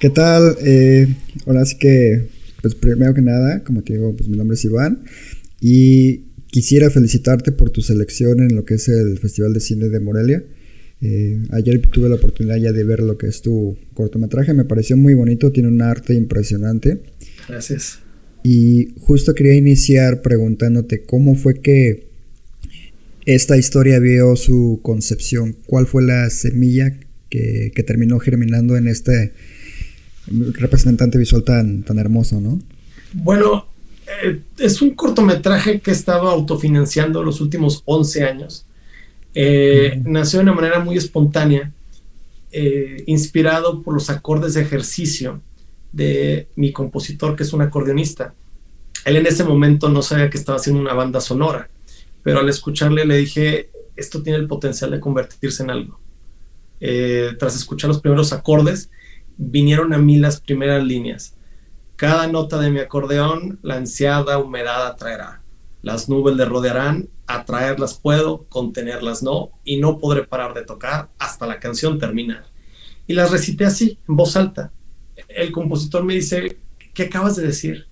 ¿Qué tal? Eh, ahora sí que, pues primero que nada, como te digo, pues mi nombre es Iván y quisiera felicitarte por tu selección en lo que es el Festival de Cine de Morelia. Eh, ayer tuve la oportunidad ya de ver lo que es tu cortometraje, me pareció muy bonito, tiene un arte impresionante. Gracias. Y justo quería iniciar preguntándote cómo fue que esta historia vio su concepción, cuál fue la semilla que, que terminó germinando en este representante visual tan, tan hermoso, ¿no? Bueno, eh, es un cortometraje que he estado autofinanciando los últimos 11 años. Eh, Nació de una manera muy espontánea, eh, inspirado por los acordes de ejercicio de mi compositor, que es un acordeonista. Él en ese momento no sabía que estaba haciendo una banda sonora, pero al escucharle le dije, esto tiene el potencial de convertirse en algo. Tras escuchar los primeros acordes, vinieron a mí las primeras líneas. Cada nota de mi acordeón, la ansiada humedad atraerá. Las nubes le rodearán, atraerlas puedo, contenerlas no, y no podré parar de tocar hasta la canción terminar. Y las recité así, en voz alta. El compositor me dice, ¿qué acabas de decir?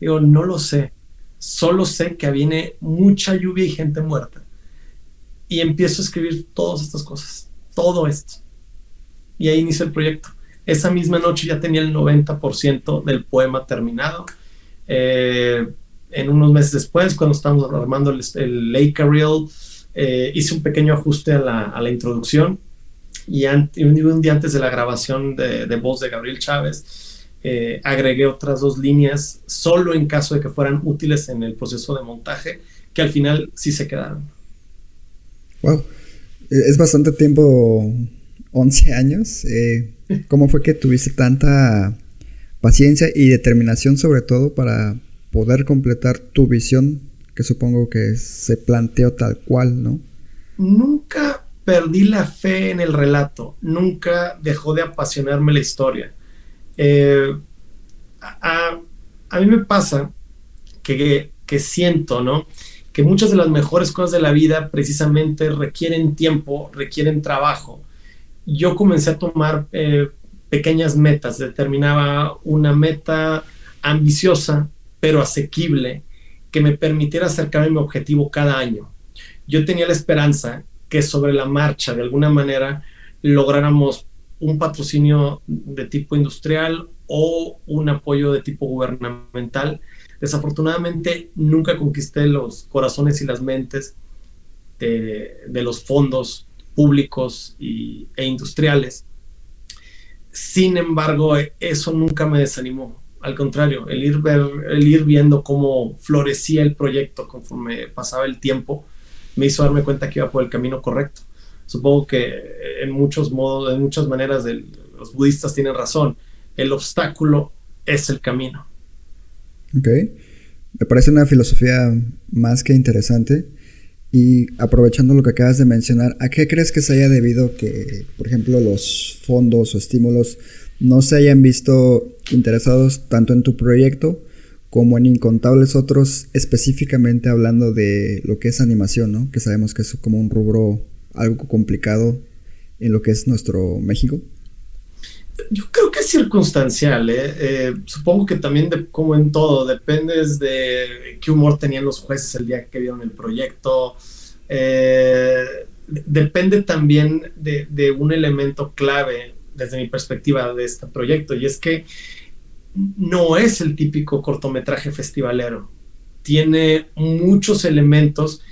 Digo, no lo sé, solo sé que viene mucha lluvia y gente muerta. Y empiezo a escribir todas estas cosas, todo esto. Y ahí inicia el proyecto. Esa misma noche ya tenía el 90% del poema terminado. Eh, en unos meses después, cuando estábamos armando el, el Lake Reel, eh, hice un pequeño ajuste a la, introducción y, un, un, día antes de la grabación de, de voz de Gabriel Chávez, eh, agregué otras dos líneas solo en caso de que fueran útiles en el proceso de montaje, que al final sí se quedaron. Wow, es bastante tiempo, 11 años. Eh, ¿Cómo fue que tuviste tanta paciencia y determinación sobre todo para poder completar tu visión que supongo que se planteó tal cual, ¿no? Nunca perdí la fe en el relato, nunca dejó de apasionarme la historia. Eh, a, a, mí me pasa que, que siento, ¿no? Que muchas de las mejores cosas de la vida precisamente requieren tiempo, requieren trabajo. Yo comencé a tomar eh, pequeñas metas, determinaba una meta ambiciosa, pero asequible, que me permitiera acercarme a mi objetivo cada año. Yo tenía la esperanza que sobre la marcha, de alguna manera, lográramos un patrocinio de tipo industrial o un apoyo de tipo gubernamental. Desafortunadamente, nunca conquisté los corazones y las mentes de, de los fondos públicos y, e industriales. Sin embargo, eso nunca me desanimó al contrario, el ir, ver, el ir viendo cómo florecía el proyecto conforme pasaba el tiempo, me hizo darme cuenta que iba por el camino correcto. Supongo que en muchos modos, en muchas maneras, los budistas tienen razón. El obstáculo es el camino. Ok. Me parece una filosofía más que interesante. Y aprovechando lo que acabas de mencionar, ¿a qué crees que se haya debido que, por ejemplo, los fondos o estímulos no se hayan visto interesados tanto en tu proyecto como en incontables otros, específicamente hablando de lo que es animación, ¿no? Que sabemos que es como un rubro algo complicado en lo que es nuestro México. Yo creo que es circunstancial, ¿eh? Eh, supongo que también, como en todo, depende de qué humor tenían los jueces el día que vieron el proyecto. Eh, depende también de, de, un elemento clave desde mi perspectiva de este proyecto, y es que no es el típico cortometraje festivalero. Tiene muchos elementos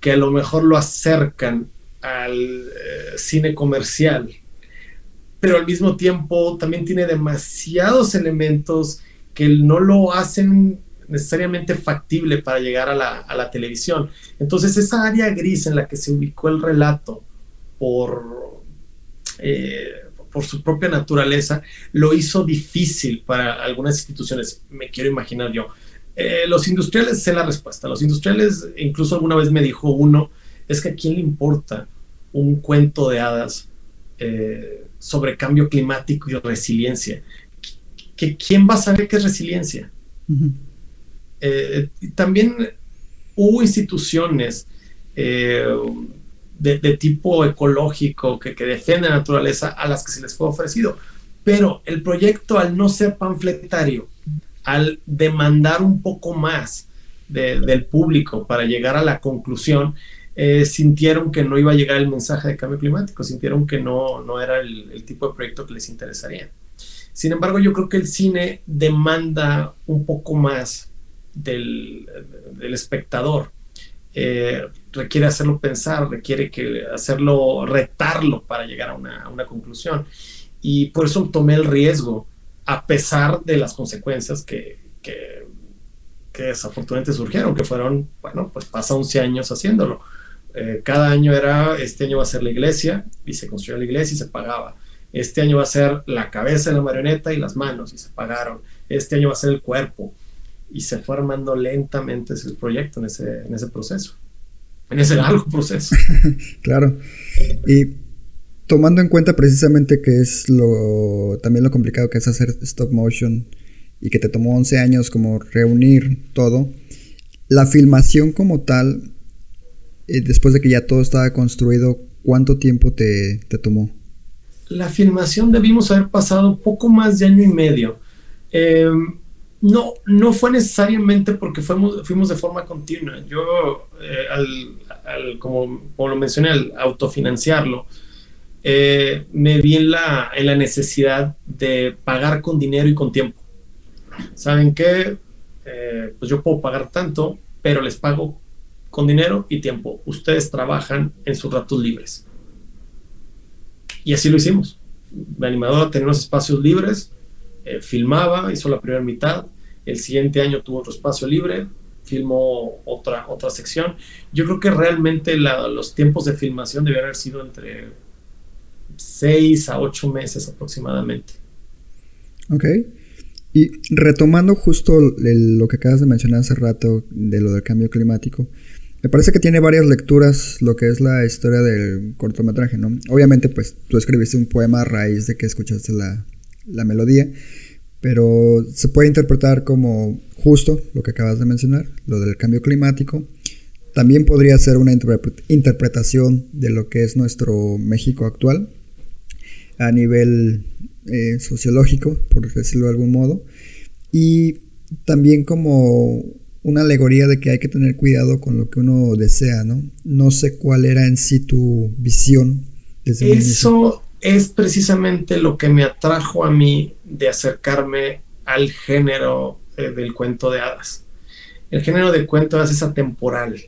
que a lo mejor lo acercan al eh, cine comercial, pero al mismo tiempo también tiene demasiados elementos que no lo hacen necesariamente factible para llegar a la, televisión. Entonces esa área gris en la que se ubicó el relato por... Eh, por su propia naturaleza, lo hizo difícil para algunas instituciones, me quiero imaginar yo. Eh, los industriales, sé la respuesta. Los industriales, incluso alguna vez me dijo uno, es que a quién le importa un cuento de hadas eh, sobre cambio climático y resiliencia. ¿Que, ¿Quién va a saber qué es resiliencia? Eh, también hubo instituciones de, tipo ecológico que, que defienden la naturaleza a las que se les fue ofrecido. Pero el proyecto, al no ser panfletario, al demandar un poco más del público para llegar a la conclusión, eh, sintieron que no iba a llegar el mensaje de cambio climático, sintieron que no, no era el, tipo de proyecto que les interesaría. Sin embargo, yo creo que el cine demanda un poco más del, del espectador. Eh, requiere hacerlo pensar, requiere que hacerlo, retarlo para llegar a una, a una conclusión. Y por eso tomé el riesgo, a pesar de las consecuencias que, que, que desafortunadamente surgieron, que fueron, bueno, pues pasa 11 años haciéndolo. Eh, cada año era, este año va a ser la iglesia, y se construyó la iglesia y se pagaba. Este año va a ser la cabeza de la marioneta y las manos, y se pagaron. Este año va a ser el cuerpo, y se fue armando lentamente ese proyecto en ese, en ese proceso, en ese largo proceso. claro. Y tomando en cuenta precisamente que es lo también lo complicado que es hacer stop motion y que te tomó 11 años como reunir todo, la filmación como tal, después de que ya todo estaba construido, ¿cuánto tiempo te, te tomó? La filmación debimos haber pasado poco más de año y medio. Eh, no, no fue necesariamente porque fuimos, fuimos de forma continua. Yo, eh, al, como, lo mencioné, al autofinanciarlo, eh, me vi en la, en la necesidad de pagar con dinero y con tiempo. ¿Saben qué? Eh, pues yo puedo pagar tanto, pero les pago con dinero y tiempo. Ustedes trabajan en sus ratos libres. Y así lo hicimos. La animadora tenía unos espacios libres, eh, filmaba, hizo la primera mitad, el siguiente año tuvo otro espacio libre, filmó otra, otra sección. Yo creo que realmente los tiempos de filmación debían haber sido entre 6 a 8 meses aproximadamente. Ok. Y retomando justo lo que acabas de mencionar hace rato de lo del cambio climático, me parece que tiene varias lecturas lo que es la historia del cortometraje, ¿no? Obviamente, pues tú escribiste un poema a raíz de que escuchaste la, la melodía, pero se puede interpretar como justo lo que acabas de mencionar, lo del cambio climático. También podría ser una interpretación de lo que es nuestro México actual a nivel eh, sociológico, por decirlo de algún modo. Y también como una alegoría de que hay que tener cuidado con lo que uno desea, ¿no? No sé cuál era en sí tu visión desde Eso es precisamente lo que me atrajo a mí de acercarme al género eh, del cuento de hadas. El género de cuento de hadas es atemporal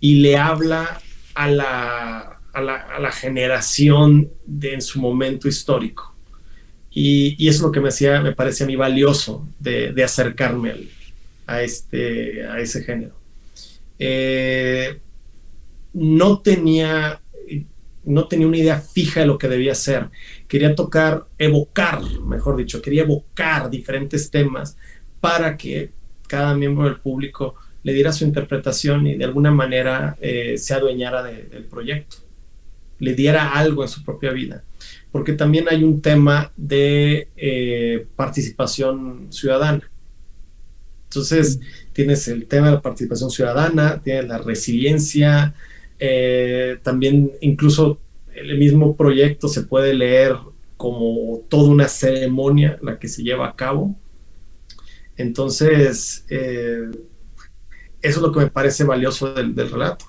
y le habla a la, a la, generación de en su momento histórico. Y, eso es lo que me, hacía, me parece a mí valioso de, acercarme a, este, a ese género. Eh, no tenía no tenía una idea fija de lo que debía ser. Quería tocar, evocar, mejor dicho, quería evocar diferentes temas para que cada miembro del público le diera su interpretación y de alguna manera eh, se adueñara del proyecto, le diera algo en su propia vida. Porque también hay un tema de eh, participación ciudadana. Entonces, tienes el tema de la participación ciudadana, tienes la resiliencia, eh, también incluso el mismo proyecto se puede leer como toda una ceremonia la que se lleva a cabo. Entonces, eh, eso es lo que me parece valioso del, relato.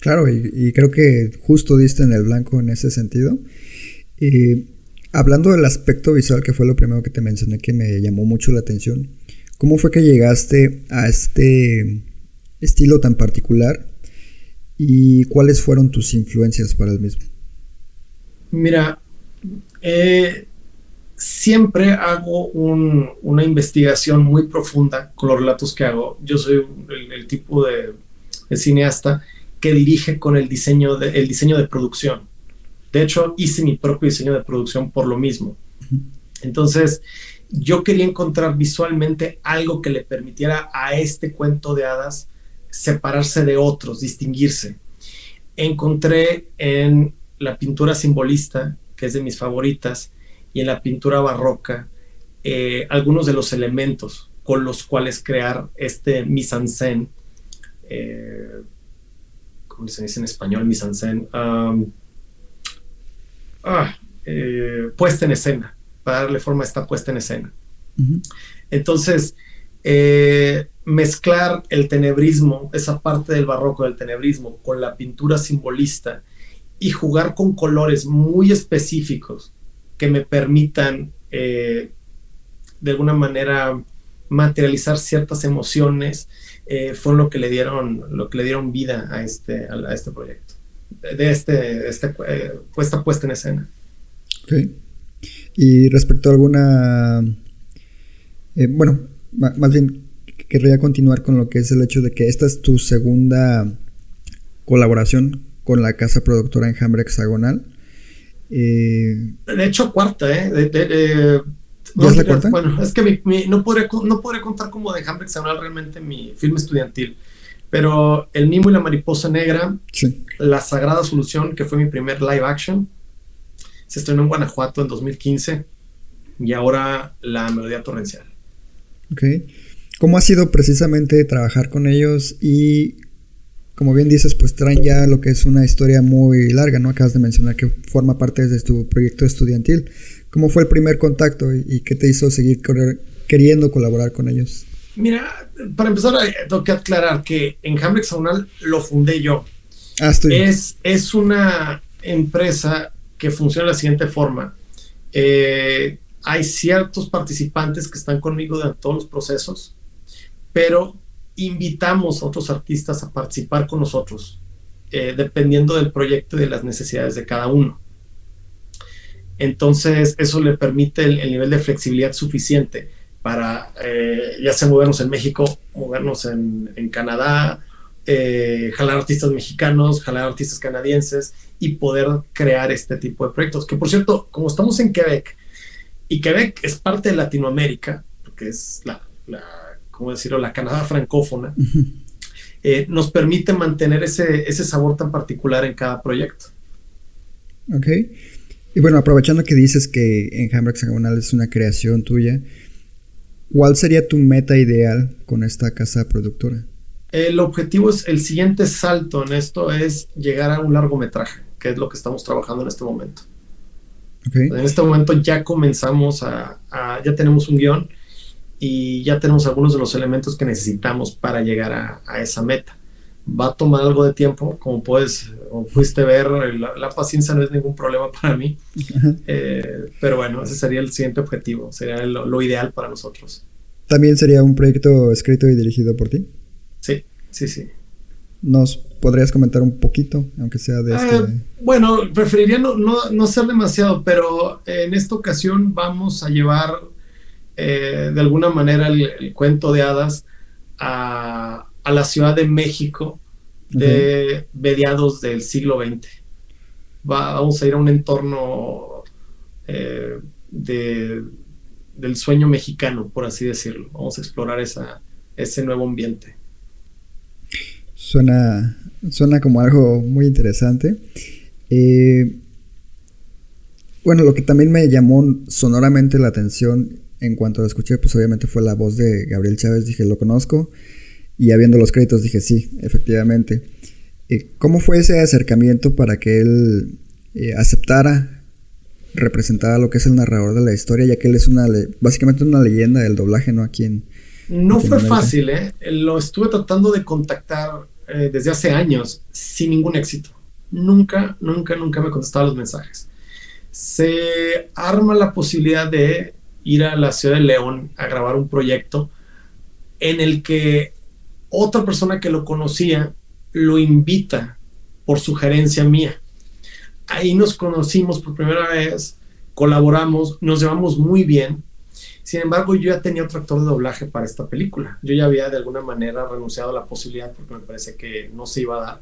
Claro, y, creo que justo diste en el blanco en ese sentido. Y hablando del aspecto visual, que fue lo primero que te mencioné que me llamó mucho la atención, ¿cómo fue que llegaste a este estilo tan particular ¿Y cuáles fueron tus influencias para el mismo? Mira, eh, siempre hago una investigación muy profunda con los relatos que hago. Yo soy el, tipo de, cineasta que dirige con el diseño de, el diseño de producción. De hecho, hice mi propio diseño de producción por lo mismo. Entonces, yo quería encontrar visualmente algo que le permitiera a este cuento de hadas separarse de otros, distinguirse. Encontré en la pintura simbolista, que es de mis favoritas, y en la pintura barroca, eh, algunos de los elementos con los cuales crear este mise-en-scène. Eh, ¿Cómo se dice en español mise-en-scène? ah, eh, puesta en escena, para darle forma a esta puesta en escena. Entonces, eh, mezclar el tenebrismo, esa parte del barroco del tenebrismo, con la pintura simbolista y jugar con colores muy específicos que me permitan eh, de alguna manera materializar ciertas emociones eh, fue lo que le dieron lo que le dieron vida a este a, este proyecto de este, este puesta puesta en escena. Y respecto a alguna, eh, bueno, más bien querría continuar con lo que es el hecho de que esta es tu segunda colaboración con la casa productora Enjambre Hexagonal. Eh, de hecho, cuarta, ¿eh? ¿Ya es la cuarta? Bueno, es que no, podré, no podré contar como de Enjambre Hexagonal realmente mi film estudiantil, pero El Mimo y la Mariposa Negra, La Sagrada Solución, que fue mi primer live action, se estrenó en Guanajuato en 2015 y ahora La Melodía Torrencial. Ok. ¿Cómo ha sido precisamente trabajar con ellos? Y como bien dices, pues traen ya lo que es una historia muy larga, ¿no? Acabas de mencionar que forma parte de tu proyecto estudiantil. ¿Cómo fue el primer contacto y, qué te hizo seguir queriendo colaborar con ellos? Mira, para empezar, eh, tengo que aclarar que en Hamlet Saunal lo fundé yo. Ah, estoy. Es, es una empresa funciona de la siguiente forma. Eh, hay ciertos participantes que están conmigo de todos los procesos, pero invitamos a otros artistas a participar con nosotros, eh, dependiendo del proyecto y de las necesidades de cada uno. Entonces, eso le permite el, nivel de flexibilidad suficiente para eh, ya sea movernos en México, movernos en, en Canadá, jalar artistas mexicanos, jalar artistas canadienses y poder crear este tipo de proyectos. Que por cierto, como estamos en Quebec, y Quebec es parte de Latinoamérica, porque es la, la ¿cómo decirlo?, la Canadá francófona, eh, nos permite mantener ese, ese sabor tan particular en cada proyecto. Ok. Y bueno, aprovechando que dices que Enjambre Hexagonal es una creación tuya, ¿cuál sería tu meta ideal con esta casa productora? El objetivo es, el siguiente salto en esto es llegar a un largometraje, que es lo que estamos trabajando en este momento. En este momento ya comenzamos a, ya tenemos un guion y ya tenemos algunos de los elementos que necesitamos para llegar a, esa meta. Va a tomar algo de tiempo, como puedes, o pudiste ver, la, paciencia no es ningún problema para mí, eh, pero bueno, ese sería el siguiente objetivo, sería lo ideal para nosotros. ¿También sería un proyecto escrito y dirigido por ti? Sí, sí. ¿Nos podrías comentar un poquito, aunque sea de este... Ah, bueno, preferiría no, no, no, ser demasiado, pero en esta ocasión vamos a llevar eh, de alguna manera el, cuento de hadas a, a, la Ciudad de México de mediados del siglo XX. vamos a ir a un entorno eh, de, del sueño mexicano, por así decirlo. Vamos a explorar esa, ese nuevo ambiente. Suena, suena como algo muy interesante. Eh, bueno, lo que también me llamó sonoramente la atención en cuanto lo escuché, pues obviamente fue la voz de Gabriel Chávez. Dije, lo conozco. Y habiendo los créditos, dije, sí, efectivamente. Eh, ¿Cómo fue ese acercamiento para que él eh, aceptara representar a lo que es el narrador de la historia, ya que él es una básicamente una leyenda del doblaje, ¿no? Aquí en, no fue fácil, ¿eh? Lo estuve tratando de contactar eh, desde hace años sin ningún éxito. Nunca, nunca, nunca me contestaba los mensajes. Se arma la posibilidad de ir a la ciudad de León a grabar un proyecto en el que otra persona que lo conocía lo invita por sugerencia mía. Ahí nos conocimos por primera vez, colaboramos, nos llevamos muy bien sin embargo, yo ya tenía otro actor de doblaje para esta película. Yo ya había de alguna manera renunciado a la posibilidad porque me parece que no se iba a dar.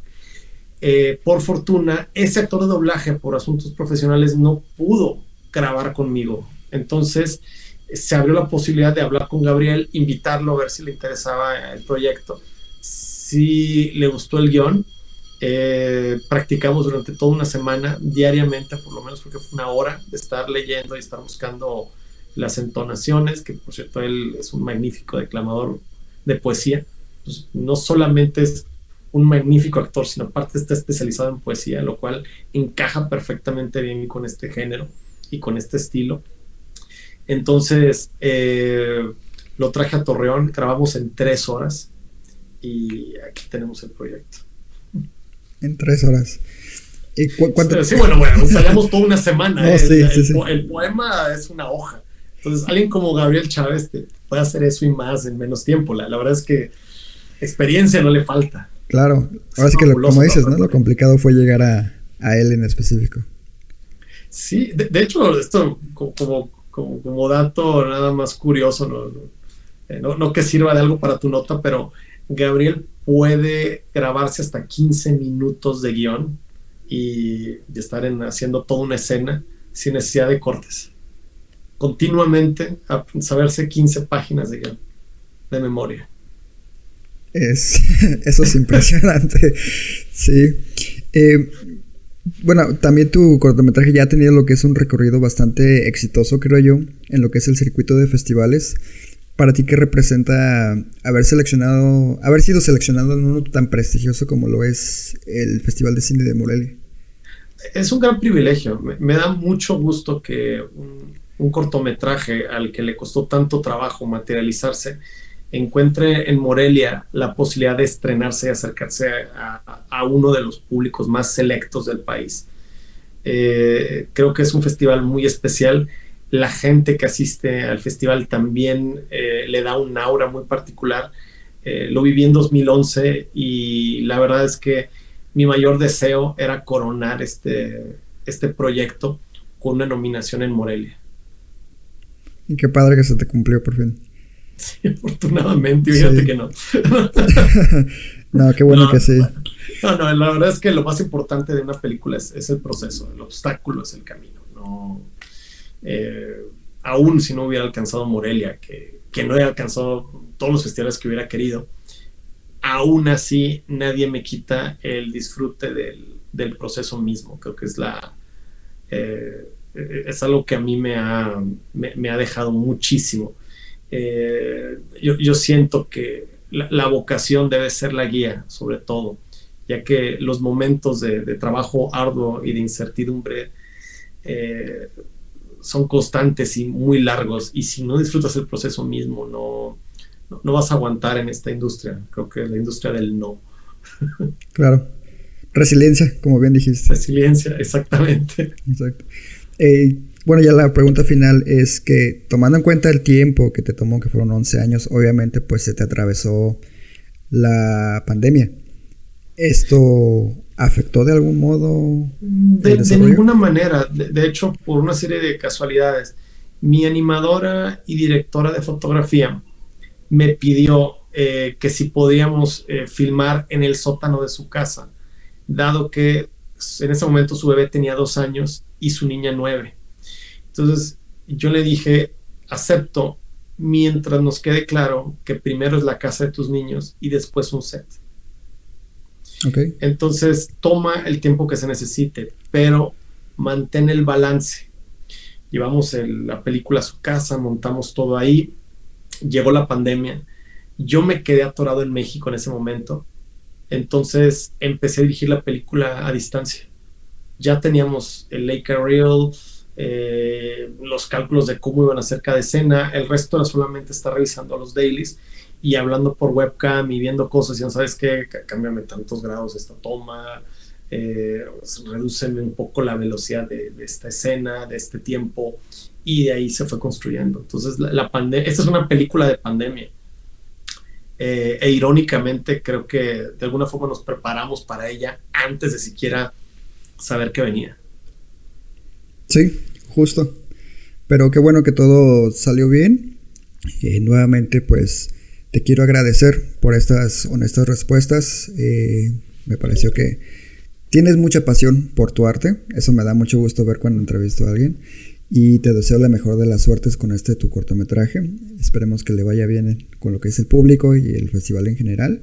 Eh, por fortuna, ese actor de doblaje por asuntos profesionales no pudo grabar conmigo. Entonces se abrió la posibilidad de hablar con Gabriel, invitarlo a ver si le interesaba el proyecto. Si le gustó el guion, eh, practicamos durante toda una semana, diariamente, por lo menos porque fue una hora de estar leyendo y estar buscando las entonaciones, que por cierto él es un magnífico declamador de poesía. Pues, no solamente es un magnífico actor, sino aparte está especializado en poesía, lo cual encaja perfectamente bien con este género y con este estilo. Entonces, eh, lo traje a Torreón, grabamos en tres horas y aquí tenemos el proyecto. En tres horas. ¿Y Sí, bueno, bueno, ensayamos toda una semana. el, poema es una hoja. Entonces, alguien como Gabriel Chávez puede hacer eso y más en menos tiempo. La, verdad es que experiencia no le falta. Claro, ahora sí que lo, como dices, ¿no? Lo complicado fue llegar a, a él en específico. Sí, de, hecho, esto como, como, dato nada más curioso, eh, ¿no? no, que sirva de algo para tu nota, pero Gabriel puede grabarse hasta 15 minutos de guion y, estar en, haciendo toda una escena sin necesidad de cortes. Continuamente a saberse 15 páginas de guion, de memoria. Es, eso es impresionante. sí. Eh, bueno, también tu cortometraje ya ha tenido lo que es un recorrido bastante exitoso, creo yo, en lo que es el circuito de festivales. Para ti, ¿qué representa haber seleccionado, haber sido seleccionado en uno tan prestigioso como lo es el Festival de Cine de Morelia? Es un gran privilegio. Me, da mucho gusto que un cortometraje al que le costó tanto trabajo materializarse encuentre en Morelia la posibilidad de estrenarse y acercarse a, uno de los públicos más selectos del país. Eh, creo que es un festival muy especial. La gente que asiste al festival también eh, le da un aura muy particular. Eh, lo viví en 2011 y la verdad es que mi mayor deseo era coronar este, este proyecto con una nominación en Morelia. Y qué padre que se te cumplió por fin. Sí, afortunadamente, fíjate que no. no, qué bueno que sí. No, no, la verdad es que lo más importante de una película es, el proceso, el obstáculo es el camino. No, eh, aún si no hubiera alcanzado Morelia, que, que no he alcanzado todos los festivales que hubiera querido, aún así nadie me quita el disfrute del, proceso mismo. Creo que es la... Eh, es algo que a mí me ha, me ha dejado muchísimo eh, yo, siento que la, vocación debe ser la guía, sobre todo, ya que los momentos de, trabajo arduo y de incertidumbre eh, son constantes y muy largos, y si no disfrutas el proceso mismo, no, no, vas a aguantar en esta industria. Creo que es la industria del no. Claro. Resiliencia, como bien dijiste. Resiliencia, exactamente. Exacto. Eh, bueno, ya la pregunta final es que tomando en cuenta el tiempo que te tomó, que fueron 11 años, obviamente pues se te atravesó la pandemia. ¿Esto afectó de algún modo? De, ninguna manera. De, hecho, por una serie de casualidades, mi animadora y directora de fotografía me pidió eh, que si podíamos eh, filmar en el sótano de su casa, dado que en ese momento su bebé tenía dos años y su niña nueve. Entonces yo le dije, acepto mientras nos quede claro que primero es la casa de tus niños y después un set. Okay. Entonces toma el tiempo que se necesite, pero mantén el balance. Llevamos la película a su casa, montamos todo ahí, llegó la pandemia, yo me quedé atorado en México en ese momento, entonces empecé a dirigir la película a distancia. Ya teníamos el Lake Reel, eh, los cálculos de cómo iban a hacer cada escena, el resto era solamente estar revisando los dailies y hablando por webcam y viendo cosas y no sabes qué, cámbiame tantos grados esta toma, eh, un poco la velocidad de, esta escena, de este tiempo y de ahí se fue construyendo. Entonces la, pandemia, esta es una película de pandemia. Eh, e irónicamente creo que de alguna forma nos preparamos para ella antes de siquiera saber que venía. Sí, justo. Pero qué bueno que todo salió bien. Y nuevamente, pues te quiero agradecer por estas honestas respuestas. Eh, me pareció que tienes mucha pasión por tu arte, eso me da mucho gusto ver cuando entrevisto a alguien y te deseo la mejor de las suertes con este tu cortometraje. Esperemos que le vaya bien con lo que es el público y el festival en general.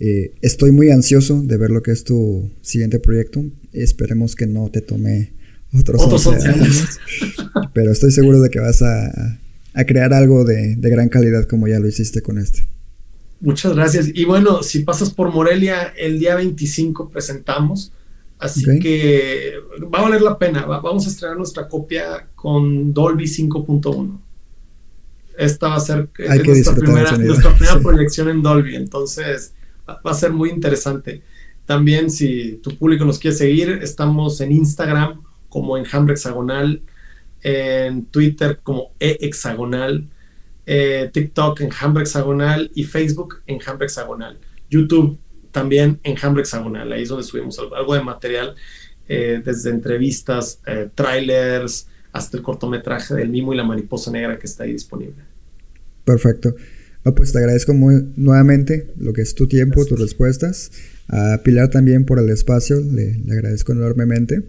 Eh, estoy muy ansioso de ver lo que es tu siguiente proyecto. Esperemos que no te tome otros, 11 años. Pero estoy seguro de que vas a, crear algo de, gran calidad como ya lo hiciste con este. Muchas gracias. Y bueno, si pasas por Morelia, el día 25 presentamos. Así que va a valer la pena. vamos a estrenar nuestra copia con Dolby 5.1. Esta va a ser nuestra, primera, proyección en Dolby. Entonces, va a ser muy interesante. También, si tu público nos quiere seguir, estamos en Instagram como Enjambre Hexagonal, en Twitter como E-Hexagonal, eh, TikTok Enjambre Hexagonal y Facebook Enjambre Hexagonal. YouTube también Enjambre Hexagonal, ahí es donde subimos algo, de material, eh, desde entrevistas, eh, trailers, hasta el cortometraje del Mimo y la Mariposa Negra que está ahí disponible. Perfecto. Pues te agradezco muy, nuevamente lo que es tu tiempo, tus respuestas. A Pilar también por el espacio, le, le, agradezco enormemente.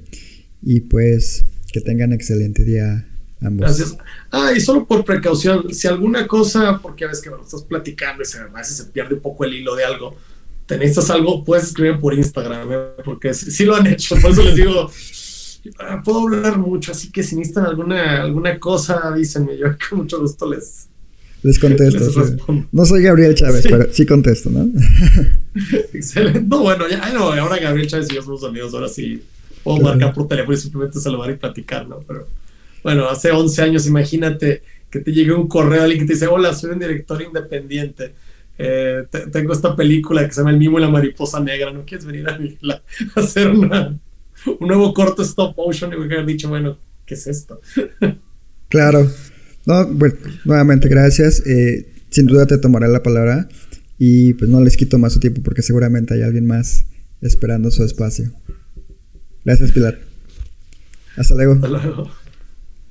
Y pues que tengan excelente día ambos. Gracias. Ah, y solo por precaución, si alguna cosa, porque a veces que me lo estás platicando y se, a veces se pierde un poco el hilo de algo, te necesitas algo, puedes escribir por Instagram, ¿eh? porque sí, lo han hecho, por eso les digo, ah, puedo hablar mucho, así que si necesitan alguna, alguna cosa, avísenme, yo con mucho gusto les... Les contesto. no soy Gabriel Chávez, pero sí contesto, ¿no? Excelente. No, bueno, ya, no, ahora Gabriel Chávez y yo somos amigos, ahora sí puedo marcar por teléfono y simplemente saludar y platicar, ¿no? Pero bueno, hace 11 años, imagínate que te llegue un correo a alguien que te dice, hola, soy un director independiente eh, tengo esta película que se llama El Mimo y la Mariposa Negra, ¿no quieres venir a, hacer una, un nuevo corto stop motion? Y me hubiera dicho, bueno, ¿qué es esto? claro. No, bueno, nuevamente gracias. Eh, sin duda te tomaré la palabra y pues no les quito más su tiempo porque seguramente hay alguien más esperando su espacio. Gracias, Pilar. Hasta luego. Hasta luego.